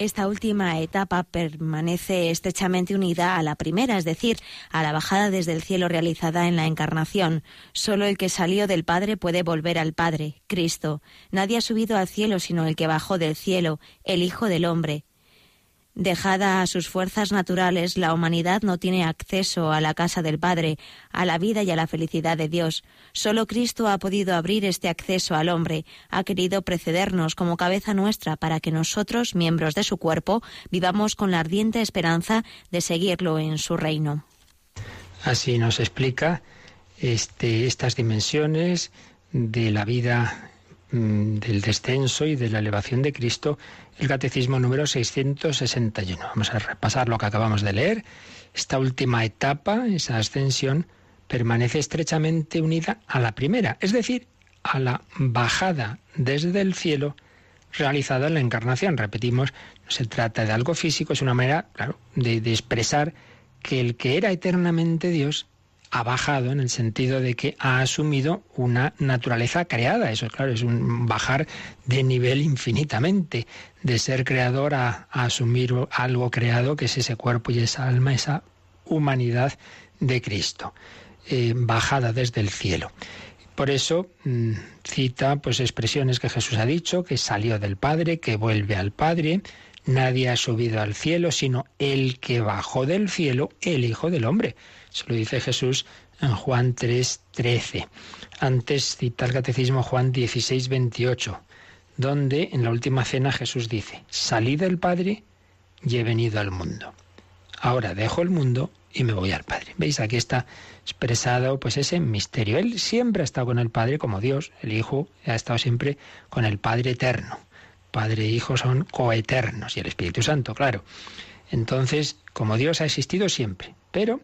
Esta última etapa permanece estrechamente unida a la primera, es decir, a la bajada desde el cielo realizada en la encarnación. Solo el que salió del Padre puede volver al Padre, Cristo. Nadie ha subido al cielo sino el que bajó del cielo, el Hijo del Hombre. Dejada a sus fuerzas naturales, la humanidad no tiene acceso a la casa del Padre, a la vida y a la felicidad de Dios. Solo Cristo ha podido abrir este acceso al hombre, ha querido precedernos como cabeza nuestra para que nosotros, miembros de su cuerpo, vivamos con la ardiente esperanza de seguirlo en su reino. Así nos explica este, estas dimensiones de la vida del descenso y de la elevación de Cristo el Catecismo número 661. Vamos a repasar lo que acabamos de leer. Esta última etapa, esa ascensión, permanece estrechamente unida a la primera, es decir, a la bajada desde el cielo realizada en la encarnación. Repetimos, no se trata de algo físico, es una manera, claro, de, de expresar que el que era eternamente Dios ha bajado en el sentido de que ha asumido una naturaleza creada. Eso, claro, es un bajar de nivel infinitamente, de ser creador a, asumir algo creado, que es ese cuerpo y esa alma, esa humanidad de Cristo, eh, bajada desde el cielo. Por eso mm, cita pues expresiones que Jesús ha dicho, que salió del Padre, que vuelve al Padre, nadie ha subido al cielo, sino el que bajó del cielo, el Hijo del Hombre. Se lo dice Jesús en Juan 3, 13. Antes cita el Catecismo Juan 16, 28, donde en la última cena Jesús dice, salí del Padre y he venido al mundo. Ahora dejo el mundo y me voy al Padre. ¿Veis? Aquí está expresado pues ese misterio. Él siempre ha estado con el Padre como Dios, el Hijo ha estado siempre con el Padre eterno. Padre e Hijo son coeternos y el Espíritu Santo, claro. Entonces, como Dios ha existido siempre, pero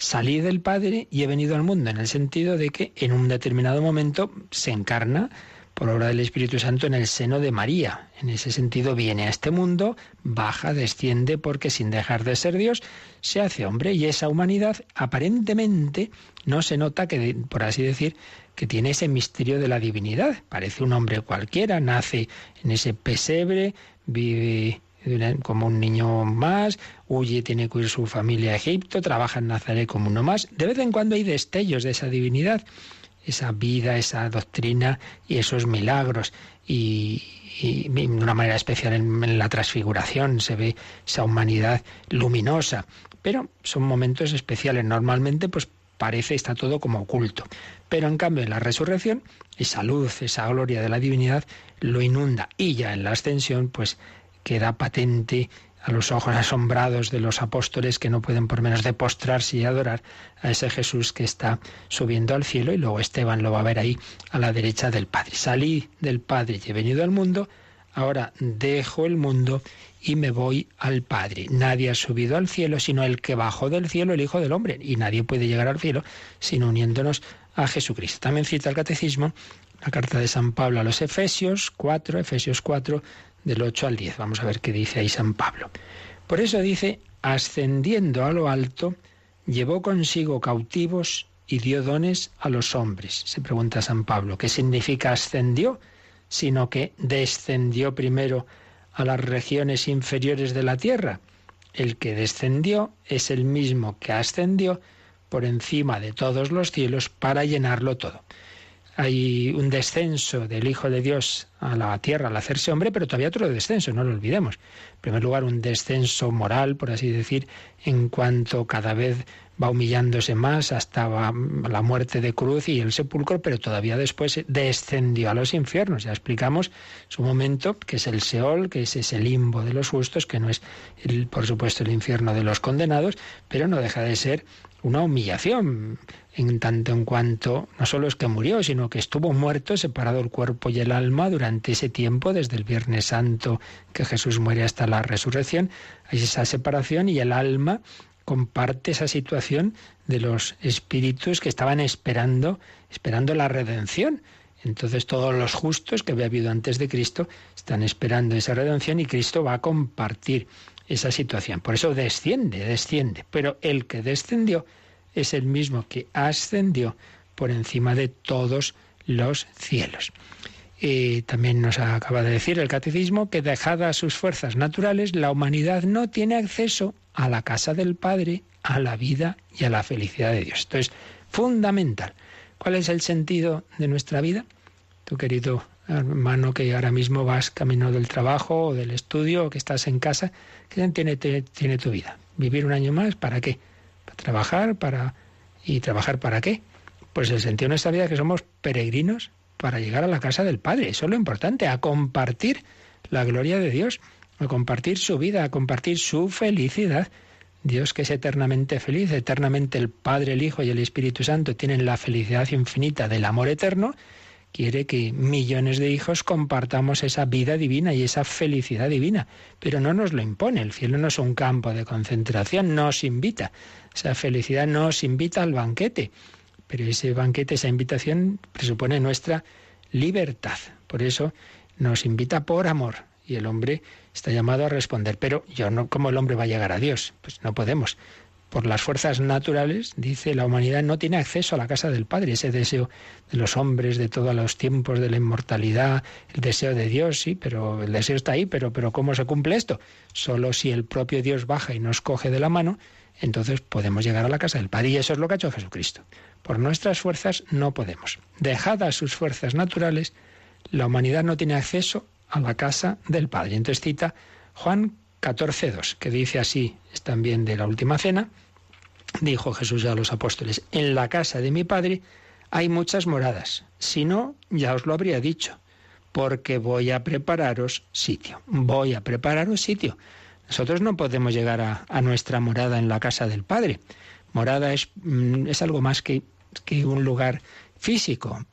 salí del Padre y he venido al mundo, en el sentido de que en un determinado momento se encarna por obra del Espíritu Santo en el seno de María. En ese sentido viene a este mundo, baja, desciende, porque sin dejar de ser Dios, se hace hombre y esa humanidad aparentemente no se nota que, por así decir, que tiene ese misterio de la divinidad. Parece un hombre cualquiera, nace en ese pesebre, vive como un niño más, huye, tiene que ir su familia a Egipto, trabaja en Nazaret como uno más. De vez en cuando hay destellos de esa divinidad, esa vida, esa doctrina y esos milagros. Y, de una manera especial en, la transfiguración se ve esa humanidad luminosa. Pero son momentos especiales. Normalmente, pues parece está todo como oculto. Pero en cambio en la resurrección, esa luz, esa gloria de la divinidad lo inunda. Y ya en la ascensión, pues queda patente a los ojos asombrados de los apóstoles que no pueden por menos de postrarse y adorar a ese Jesús que está subiendo al cielo y luego Esteban lo va a ver ahí a la derecha del Padre. Salí del Padre y he venido al mundo, ahora dejo el mundo y me voy al Padre. Nadie ha subido al cielo sino el que bajó del cielo, el Hijo del Hombre, y nadie puede llegar al cielo sino uniéndonos a Jesucristo. También cita el Catecismo la carta de San Pablo a los Efesios 4, Efesios 4, del 8 al 10. Vamos a ver qué dice ahí San Pablo. Por eso dice, ascendiendo a lo alto, llevó consigo cautivos y dio dones a los hombres. Se pregunta San Pablo, ¿qué significa ascendió? Sino que descendió primero a las regiones inferiores de la tierra. El que descendió es el mismo que ascendió por encima de todos los cielos para llenarlo todo hay un descenso del Hijo de Dios a la tierra al hacerse hombre, pero todavía otro descenso, no lo olvidemos. En primer lugar, un descenso moral, por así decir, en cuanto cada vez va humillándose más hasta la muerte de cruz y el sepulcro, pero todavía después descendió a los infiernos. Ya explicamos su momento, que es el Seol, que es ese limbo de los justos, que no es, el, por supuesto, el infierno de los condenados, pero no deja de ser una humillación en tanto en cuanto no solo es que murió, sino que estuvo muerto, separado el cuerpo y el alma durante ese tiempo, desde el Viernes Santo que Jesús muere hasta la resurrección, hay esa separación y el alma comparte esa situación de los espíritus que estaban esperando, esperando la redención. Entonces todos los justos que había habido antes de Cristo están esperando esa redención y Cristo va a compartir esa situación. Por eso desciende, desciende. Pero el que descendió es el mismo que ascendió por encima de todos los cielos. Y también nos acaba de decir el catecismo que dejadas sus fuerzas naturales, la humanidad no tiene acceso a la casa del Padre, a la vida y a la felicidad de Dios. Esto es fundamental. ¿Cuál es el sentido de nuestra vida? Tu querido hermano que ahora mismo vas camino del trabajo o del estudio o que estás en casa, ¿qué tiene tu vida? ¿Vivir un año más? ¿Para qué? ¿Para trabajar? ¿Para... ¿Y trabajar para qué? Pues el sentido de nuestra vida es que somos peregrinos para llegar a la casa del Padre. Eso es lo importante, a compartir la gloria de Dios, a compartir su vida, a compartir su felicidad. Dios que es eternamente feliz, eternamente el Padre, el Hijo y el Espíritu Santo tienen la felicidad infinita del amor eterno, quiere que millones de hijos compartamos esa vida divina y esa felicidad divina, pero no nos lo impone, el cielo no es un campo de concentración, nos invita, esa felicidad nos invita al banquete, pero ese banquete, esa invitación presupone nuestra libertad, por eso nos invita por amor y el hombre está llamado a responder. Pero yo no, ¿cómo el hombre va a llegar a Dios? Pues no podemos. Por las fuerzas naturales, dice, la humanidad no tiene acceso a la casa del Padre. Ese deseo de los hombres de todos los tiempos, de la inmortalidad, el deseo de Dios, sí, pero el deseo está ahí, pero, pero ¿cómo se cumple esto? Solo si el propio Dios baja y nos coge de la mano, entonces podemos llegar a la casa del Padre. Y eso es lo que ha hecho Jesucristo. Por nuestras fuerzas no podemos. Dejadas sus fuerzas naturales, la humanidad no tiene acceso a la casa del Padre. Entonces cita Juan 14.2, que dice así, es también de la última cena, dijo Jesús a los apóstoles, en la casa de mi Padre hay muchas moradas, si no, ya os lo habría dicho, porque voy a prepararos sitio, voy a prepararos sitio. Nosotros no podemos llegar a, nuestra morada en la casa del Padre. Morada es, mm, es algo más que, que un lugar físico,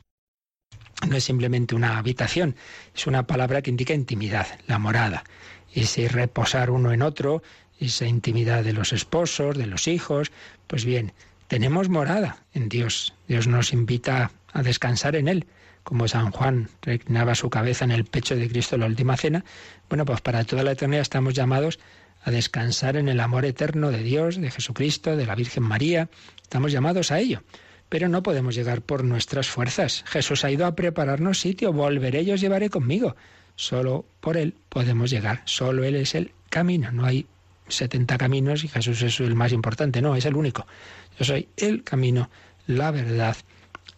no es simplemente una habitación, es una palabra que indica intimidad, la morada, ese reposar uno en otro, esa intimidad de los esposos, de los hijos. Pues bien, tenemos morada en Dios. Dios nos invita a descansar en Él, como San Juan reclinaba su cabeza en el pecho de Cristo en la última cena. Bueno, pues para toda la eternidad estamos llamados a descansar en el amor eterno de Dios, de Jesucristo, de la Virgen María. Estamos llamados a ello pero no podemos llegar por nuestras fuerzas. Jesús ha ido a prepararnos sitio, volveré y os llevaré conmigo. Solo por Él podemos llegar, solo Él es el camino, no hay 70 caminos y Jesús es el más importante, no, es el único. Yo soy el camino, la verdad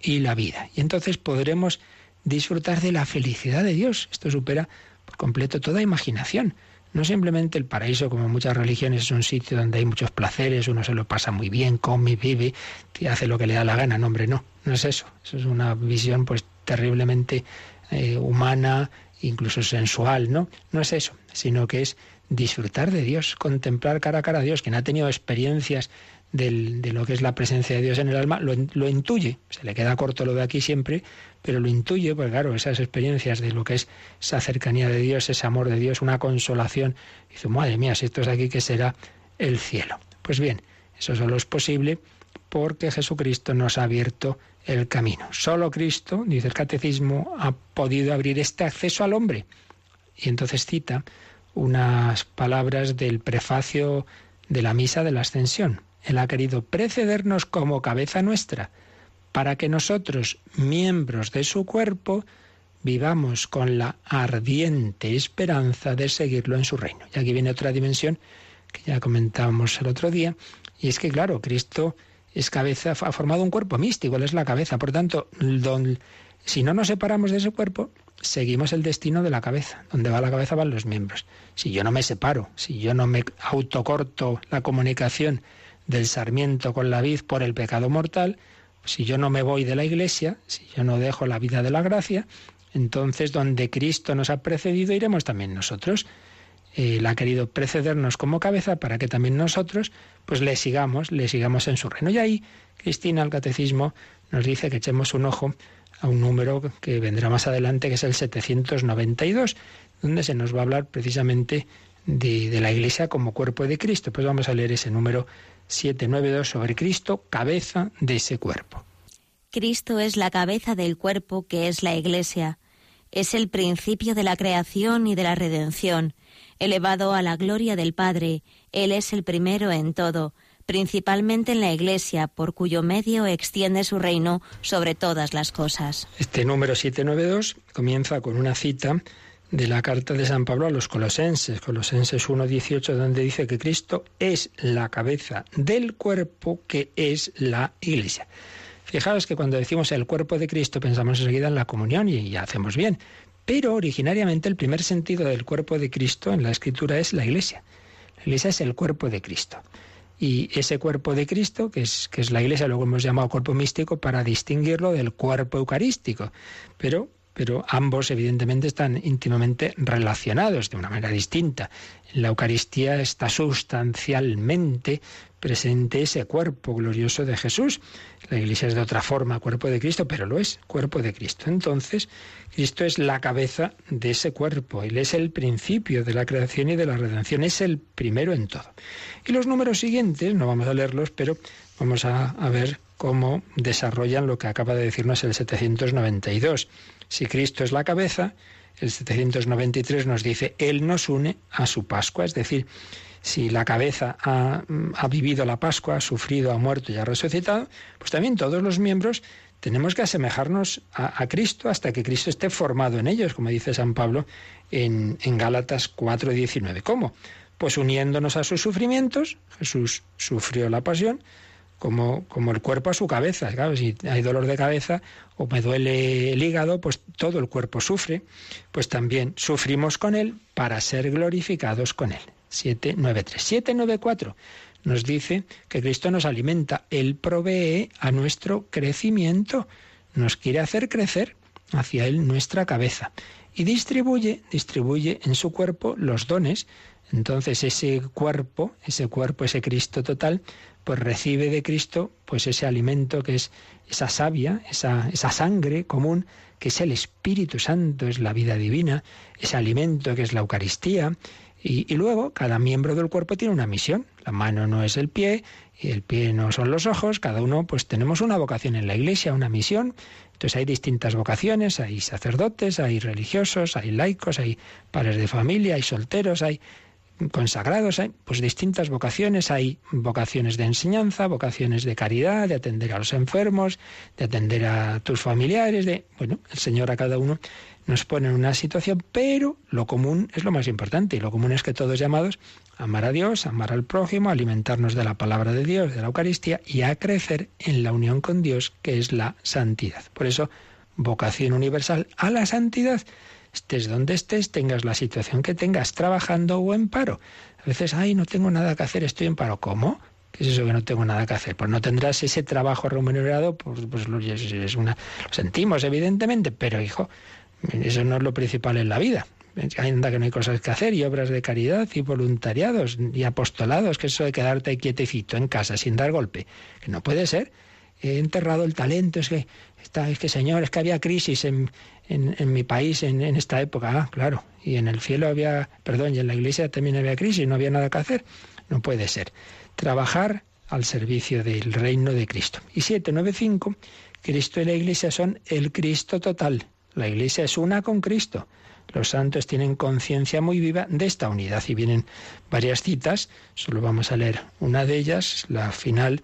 y la vida. Y entonces podremos disfrutar de la felicidad de Dios. Esto supera por completo toda imaginación. No simplemente el paraíso, como muchas religiones, es un sitio donde hay muchos placeres, uno se lo pasa muy bien, come, vive, y hace lo que le da la gana. No, hombre, no, no es eso. Eso es una visión pues terriblemente eh, humana, incluso sensual, ¿no? No es eso, sino que es disfrutar de Dios, contemplar cara a cara a Dios, quien ha tenido experiencias de lo que es la presencia de Dios en el alma, lo, lo, intuye. Se le queda corto lo de aquí siempre, pero lo intuye, pues claro, esas experiencias de lo que es esa cercanía de Dios, ese amor de Dios, una consolación. Y dice, madre mía, si esto es aquí, ¿qué será el cielo? Pues bien, eso solo es posible porque Jesucristo nos ha abierto el camino. Solo Cristo, dice el catecismo, ha podido abrir este acceso al hombre. Y entonces cita unas palabras del prefacio de la misa de la ascensión. Él ha querido precedernos como cabeza nuestra, para que nosotros, miembros de su cuerpo, vivamos con la ardiente esperanza de seguirlo en su reino. Y aquí viene otra dimensión que ya comentábamos el otro día, y es que, claro, Cristo es cabeza, ha formado un cuerpo místico, él es la cabeza. Por tanto, si no nos separamos de ese cuerpo, seguimos el destino de la cabeza. Donde va la cabeza van los miembros. Si yo no me separo, si yo no me autocorto la comunicación del sarmiento con la vid por el pecado mortal, si yo no me voy de la iglesia, si yo no dejo la vida de la gracia, entonces donde Cristo nos ha precedido iremos también nosotros. Él ha querido precedernos como cabeza para que también nosotros pues le sigamos, le sigamos en su reino. Y ahí Cristina, el catecismo, nos dice que echemos un ojo a un número que vendrá más adelante, que es el 792, donde se nos va a hablar precisamente de, de la Iglesia como cuerpo de Cristo. Pues vamos a leer ese número 792 sobre Cristo, cabeza de ese cuerpo. Cristo es la cabeza del cuerpo que es la Iglesia. Es el principio de la creación y de la redención. Elevado a la gloria del Padre, Él es el primero en todo, principalmente en la Iglesia, por cuyo medio extiende su reino sobre todas las cosas. Este número 792 comienza con una cita de la carta de San Pablo a los colosenses, Colosenses 1.18, donde dice que Cristo es la cabeza del cuerpo que es la Iglesia. Fijaos que cuando decimos el cuerpo de Cristo pensamos enseguida en la comunión y ya hacemos bien, pero originariamente el primer sentido del cuerpo de Cristo en la Escritura es la Iglesia. La Iglesia es el cuerpo de Cristo. Y ese cuerpo de Cristo, que es, que es la Iglesia, luego hemos llamado cuerpo místico para distinguirlo del cuerpo eucarístico. Pero pero ambos evidentemente están íntimamente relacionados de una manera distinta. En la Eucaristía está sustancialmente presente ese cuerpo glorioso de Jesús. La Iglesia es de otra forma cuerpo de Cristo, pero lo es, cuerpo de Cristo. Entonces, Cristo es la cabeza de ese cuerpo, Él es el principio de la creación y de la redención, es el primero en todo. Y los números siguientes, no vamos a leerlos, pero vamos a, a ver cómo desarrollan lo que acaba de decirnos el 792. Si Cristo es la cabeza, el 793 nos dice, Él nos une a su Pascua, es decir, si la cabeza ha, vivido la Pascua, ha sufrido, ha muerto y ha resucitado, pues también todos los miembros tenemos que asemejarnos a, Cristo hasta que Cristo esté formado en ellos, como dice San Pablo en, en Gálatas 4:19. ¿Cómo? Pues uniéndonos a sus sufrimientos, Jesús sufrió la pasión, como, como el cuerpo a su cabeza. Claro, si hay dolor de cabeza o me duele el hígado, pues todo el cuerpo sufre. Pues también sufrimos con Él para ser glorificados con Él. 793. 794 nos dice que Cristo nos alimenta, Él provee a nuestro crecimiento, nos quiere hacer crecer hacia Él nuestra cabeza y distribuye, distribuye en su cuerpo los dones. Entonces ese cuerpo, ese cuerpo, ese Cristo total, pues recibe de Cristo pues ese alimento que es esa savia, esa, esa sangre común, que es el Espíritu Santo, es la vida divina, ese alimento que es la Eucaristía, y, y, luego cada miembro del cuerpo tiene una misión. La mano no es el pie y el pie no son los ojos. Cada uno pues tenemos una vocación en la iglesia, una misión. Entonces hay distintas vocaciones, hay sacerdotes, hay religiosos, hay laicos, hay padres de familia, hay solteros, hay consagrados, hay pues distintas vocaciones, hay vocaciones de enseñanza, vocaciones de caridad, de atender a los enfermos, de atender a tus familiares, de bueno, el Señor a cada uno nos pone en una situación, pero lo común es lo más importante. Y lo común es que todos llamados a amar a Dios, amar al prójimo, alimentarnos de la palabra de Dios, de la Eucaristía y a crecer en la unión con Dios, que es la santidad. Por eso, vocación universal a la santidad estés donde estés, tengas la situación que tengas, trabajando o en paro. A veces, ay, no tengo nada que hacer, estoy en paro. ¿Cómo? ¿Qué es eso que no tengo nada que hacer? Pues no tendrás ese trabajo remunerado, pues, pues es una, lo sentimos, evidentemente, pero hijo, eso no es lo principal en la vida. Anda que no hay cosas que hacer y obras de caridad y voluntariados y apostolados, que eso de quedarte quietecito en casa sin dar golpe, que no puede ser. He enterrado el talento, es que, está, es que señor, es que había crisis en, en, mi país en, esta época. Ah, claro. Y en el cielo había, perdón, y en la iglesia también había crisis, no había nada que hacer. No puede ser. Trabajar al servicio del reino de Cristo. Y 795, Cristo y la iglesia son el Cristo total. La iglesia es una con Cristo. Los santos tienen conciencia muy viva de esta unidad y vienen varias citas, solo vamos a leer una de ellas, la final,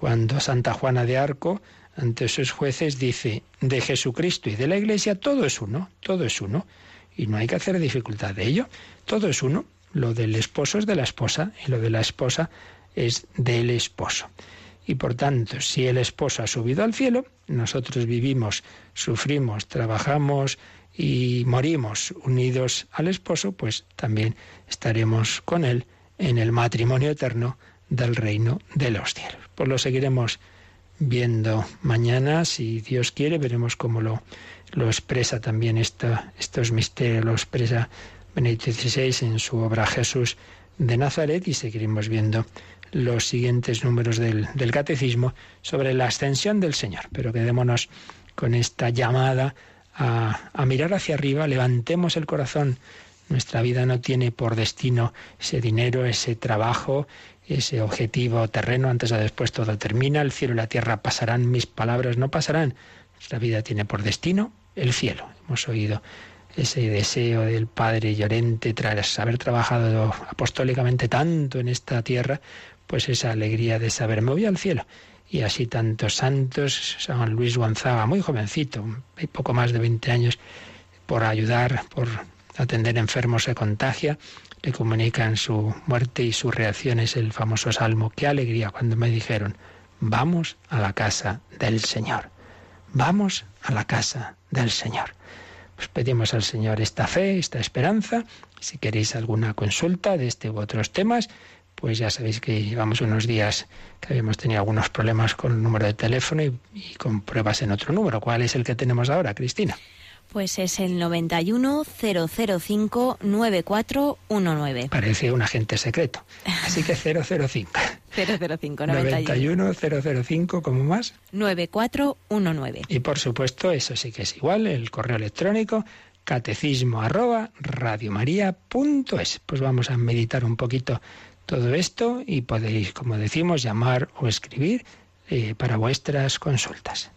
cuando Santa Juana de Arco ante sus jueces dice, de Jesucristo y de la Iglesia todo es uno, todo es uno, y no hay que hacer dificultad de ello, todo es uno, lo del esposo es de la esposa y lo de la esposa es del esposo. Y por tanto, si el esposo ha subido al cielo, nosotros vivimos, sufrimos, trabajamos y morimos unidos al esposo, pues también estaremos con él en el matrimonio eterno del reino de los cielos. Pues lo seguiremos viendo mañana, si Dios quiere, veremos cómo lo, lo expresa también esta, estos misterios, lo expresa Benedicto XVI en su obra Jesús de Nazaret y seguiremos viendo los siguientes números del, del catecismo sobre la ascensión del Señor. Pero quedémonos con esta llamada a, a mirar hacia arriba, levantemos el corazón. Nuestra vida no tiene por destino ese dinero, ese trabajo, ese objetivo terreno, antes o después todo termina, el cielo y la tierra pasarán, mis palabras no pasarán. Nuestra vida tiene por destino el cielo. Hemos oído ese deseo del Padre Llorente tras haber trabajado apostólicamente tanto en esta tierra, pues esa alegría de saber, me voy al cielo. Y así tantos santos, San Luis Gonzaga, muy jovencito, poco más de 20 años, por ayudar, por atender enfermos se contagia, le comunican su muerte y sus reacciones, el famoso salmo. Qué alegría cuando me dijeron, vamos a la casa del Señor, vamos a la casa del Señor. Pues pedimos al Señor esta fe, esta esperanza. Si queréis alguna consulta de este u otros temas, pues ya sabéis que llevamos unos días que habíamos tenido algunos problemas con el número de teléfono y con pruebas en otro número. ¿Cuál es el que tenemos ahora, Cristina? Pues es el 91 005 9419. Parece un agente secreto. Así que 005. 005 91 005 como más 9419. Y por supuesto, eso sí que es igual, el correo electrónico catecismo arroba radiomaria.es. Pues vamos a meditar un poquito todo esto y podéis, como decimos, llamar o escribir eh, para vuestras consultas.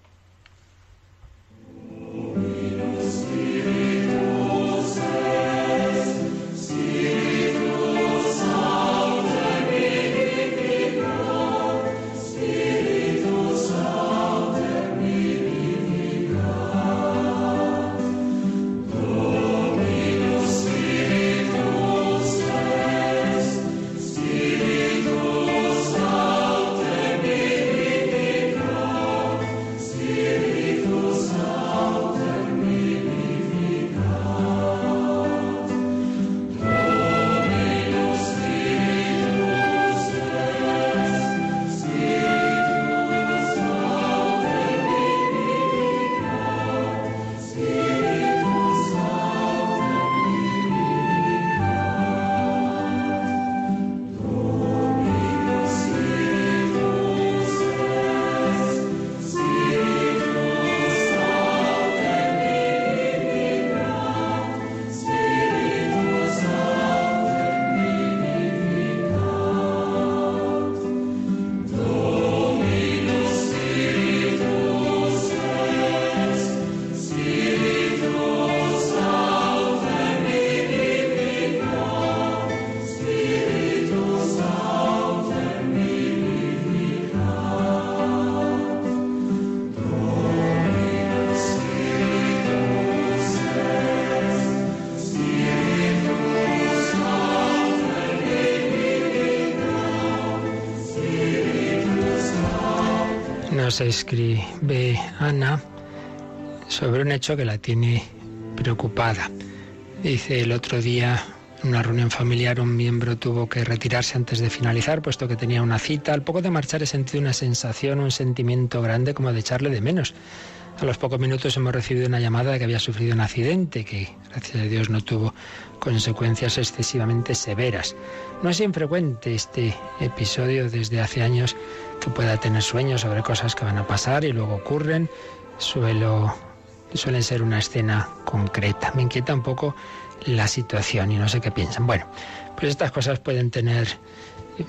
Se escribe Ana sobre un hecho que la tiene preocupada. Dice el otro día en una reunión familiar un miembro tuvo que retirarse antes de finalizar, puesto que tenía una cita. Al poco de marchar he sentido una sensación, un sentimiento grande como de echarle de menos. A los pocos minutos hemos recibido una llamada de que había sufrido un accidente que, gracias a Dios, no tuvo consecuencias excesivamente severas. No es infrecuente este episodio desde hace años que pueda tener sueños sobre cosas que van a pasar y luego ocurren. Suelo, suelen ser una escena concreta. Me inquieta un poco la situación y no sé qué piensan. Bueno, pues estas cosas pueden tener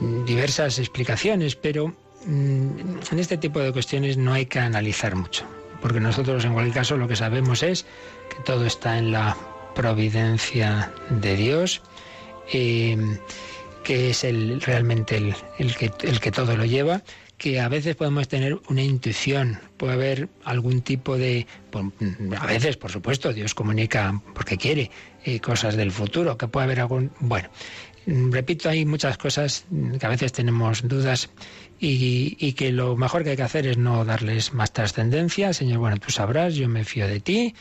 mm, diversas explicaciones, pero mm, en este tipo de cuestiones no hay que analizar mucho, porque nosotros en cualquier caso lo que sabemos es que todo está en la providencia de Dios, eh, que es el, realmente el, que, el que todo lo lleva, que a veces podemos tener una intuición, puede haber algún tipo de... A veces, por supuesto, Dios comunica porque quiere eh, cosas del futuro, que puede haber algún... Bueno, repito, hay muchas cosas que a veces tenemos dudas y, y, que lo mejor que hay que hacer es no darles más trascendencia. Señor, bueno, tú sabrás, yo me fío de ti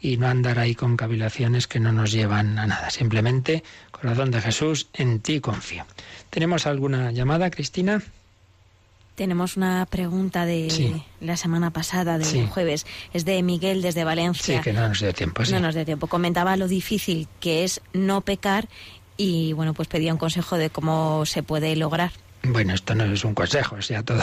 y no andar ahí con cavilaciones que no nos llevan a nada. Simplemente, corazón de Jesús, en ti confío. ¿Tenemos alguna llamada, Cristina? Tenemos una pregunta de la semana pasada, del jueves. Es de Miguel desde Valencia. Sí, que no nos dio tiempo. No nos dio tiempo. Comentaba lo difícil que es no pecar y, bueno, pues pedía un consejo de cómo se puede lograr. Bueno, esto no es un consejo, es ya todo,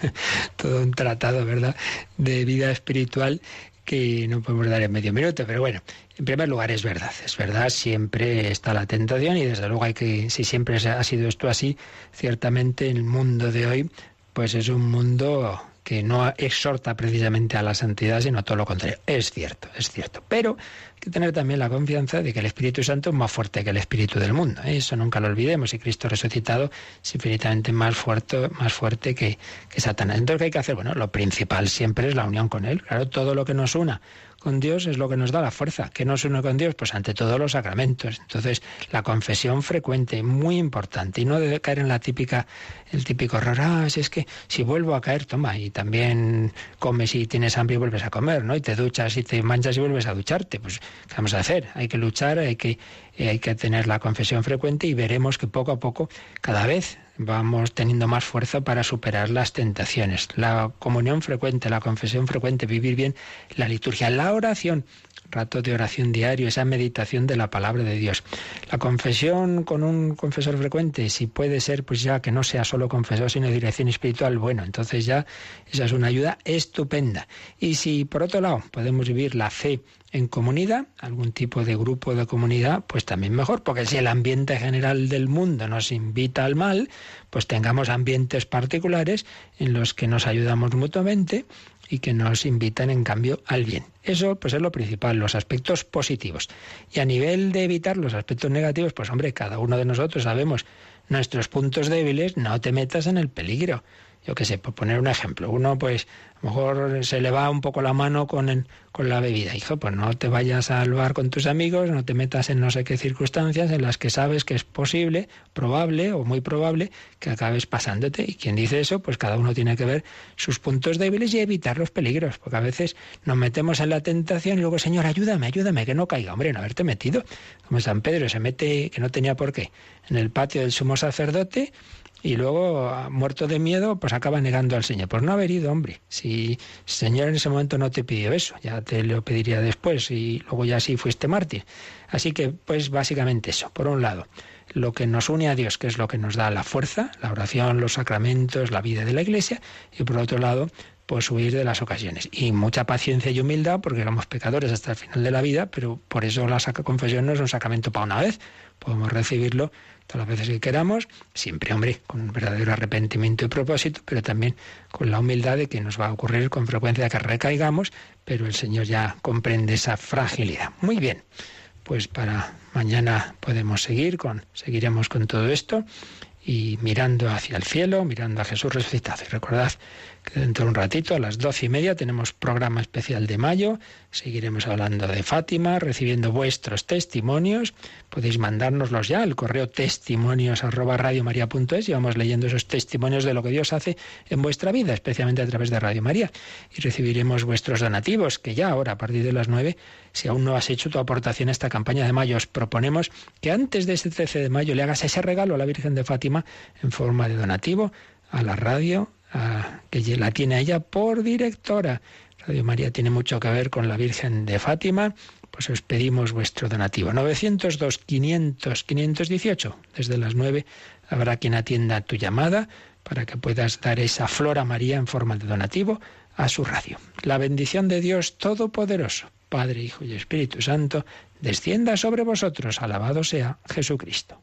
todo un tratado, ¿verdad?, de vida espiritual que no podemos dar en medio minuto, pero bueno, en primer lugar es verdad, es verdad, siempre está la tentación y desde luego hay que, si siempre ha sido esto así, ciertamente el mundo de hoy, pues es un mundo que no exhorta precisamente a la santidad, sino todo lo contrario. Es cierto, es cierto. Pero que tener también la confianza de que el Espíritu Santo es más fuerte que el Espíritu del mundo. ¿eh? Eso nunca lo olvidemos. Y Cristo resucitado es infinitamente más fuerte, más fuerte que, que Satanás. Entonces, ¿qué hay que hacer? Bueno, lo principal siempre es la unión con Él. Claro, todo lo que nos una con Dios es lo que nos da la fuerza. ¿Qué nos une con Dios? Pues ante todo los sacramentos. Entonces, la confesión frecuente, muy importante. Y no debe caer en la típica, el típico error, ah, si es que si vuelvo a caer, toma, y también comes y tienes hambre y vuelves a comer, ¿no? Y te duchas y te manchas y vuelves a ducharte. Pues, ¿qué vamos a hacer? Hay que luchar, hay que, hay que tener la confesión frecuente y veremos que poco a poco, cada vez vamos teniendo más fuerza para superar las tentaciones. La comunión frecuente, la confesión frecuente, vivir bien la liturgia, la oración, rato de oración diario, esa meditación de la palabra de Dios. La confesión con un confesor frecuente, si puede ser, pues ya que no sea solo confesor, sino dirección espiritual, bueno, entonces ya esa es una ayuda estupenda. Y si por otro lado podemos vivir la fe en comunidad, algún tipo de grupo de comunidad, pues también mejor, porque si el ambiente general del mundo nos invita al mal, pues tengamos ambientes particulares en los que nos ayudamos mutuamente y que nos invitan en cambio al bien. Eso pues es lo principal, los aspectos positivos. Y a nivel de evitar los aspectos negativos, pues hombre, cada uno de nosotros sabemos nuestros puntos débiles, no te metas en el peligro yo qué sé, por poner un ejemplo, uno pues a lo mejor se le va un poco la mano con, con la bebida. Hijo, pues no te vayas al bar con tus amigos, no te metas en no sé qué circunstancias en las que sabes que es posible, probable o muy probable que acabes pasándote. Y quien dice eso, pues cada uno tiene que ver sus puntos débiles y evitar los peligros, porque a veces nos metemos en la tentación y luego, Señor, ayúdame, ayúdame, que no caiga. Hombre, no haberte metido. Como San Pedro se mete, que no tenía por qué, en el patio del sumo sacerdote y luego, muerto de miedo, pues acaba negando al Señor. Pues no haber ido, hombre. Si el Señor en ese momento no te pidió eso, ya te lo pediría después y luego ya sí fuiste mártir. Así que, pues básicamente eso. Por un lado, lo que nos une a Dios, que es lo que nos da la fuerza, la oración, los sacramentos, la vida de la Iglesia, y por otro lado, pues huir de las ocasiones. Y mucha paciencia y humildad, porque éramos pecadores hasta el final de la vida, pero por eso la confesión no es un sacramento para una vez. Podemos recibirlo todas las veces que queramos, siempre, hombre, con verdadero arrepentimiento y propósito, pero también con la humildad de que nos va a ocurrir con frecuencia que recaigamos, pero el Señor ya comprende esa fragilidad. Muy bien, pues para mañana podemos seguir con, seguiremos con todo esto y mirando hacia el cielo, mirando a Jesús resucitado. Y recordad dentro de un ratito, a las doce y media, tenemos programa especial de mayo. Seguiremos hablando de Fátima, recibiendo vuestros testimonios. Podéis mandárnoslos ya al correo testimonios arroba y vamos leyendo esos testimonios de lo que Dios hace en vuestra vida, especialmente a través de Radio María. Y recibiremos vuestros donativos, que ya ahora, a partir de las nueve, si aún no has hecho tu aportación a esta campaña de mayo, os proponemos que antes de ese 13 de mayo le hagas ese regalo a la Virgen de Fátima en forma de donativo a la radio que la tiene ella por directora. Radio María tiene mucho que ver con la Virgen de Fátima, pues os pedimos vuestro donativo. 902 500 518. Desde las 9 habrá quien atienda tu llamada para que puedas dar esa flor a María en forma de donativo a su radio. La bendición de Dios Todopoderoso, Padre, Hijo y Espíritu Santo, descienda sobre vosotros. Alabado sea Jesucristo.